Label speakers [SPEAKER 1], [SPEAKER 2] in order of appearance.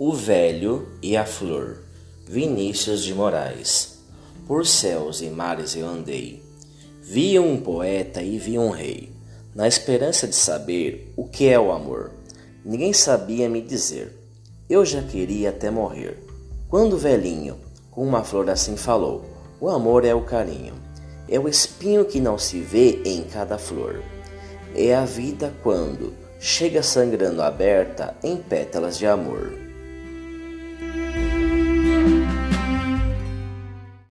[SPEAKER 1] O velho e a flor. Vinícius de Moraes. Por céus e mares eu andei. Vi um poeta e vi um rei, na esperança de saber o que é o amor. Ninguém sabia me dizer. Eu já queria até morrer. Quando o velhinho, com uma flor assim falou: O amor é o carinho, é o espinho que não se vê em cada flor. É a vida quando chega sangrando aberta em pétalas de amor.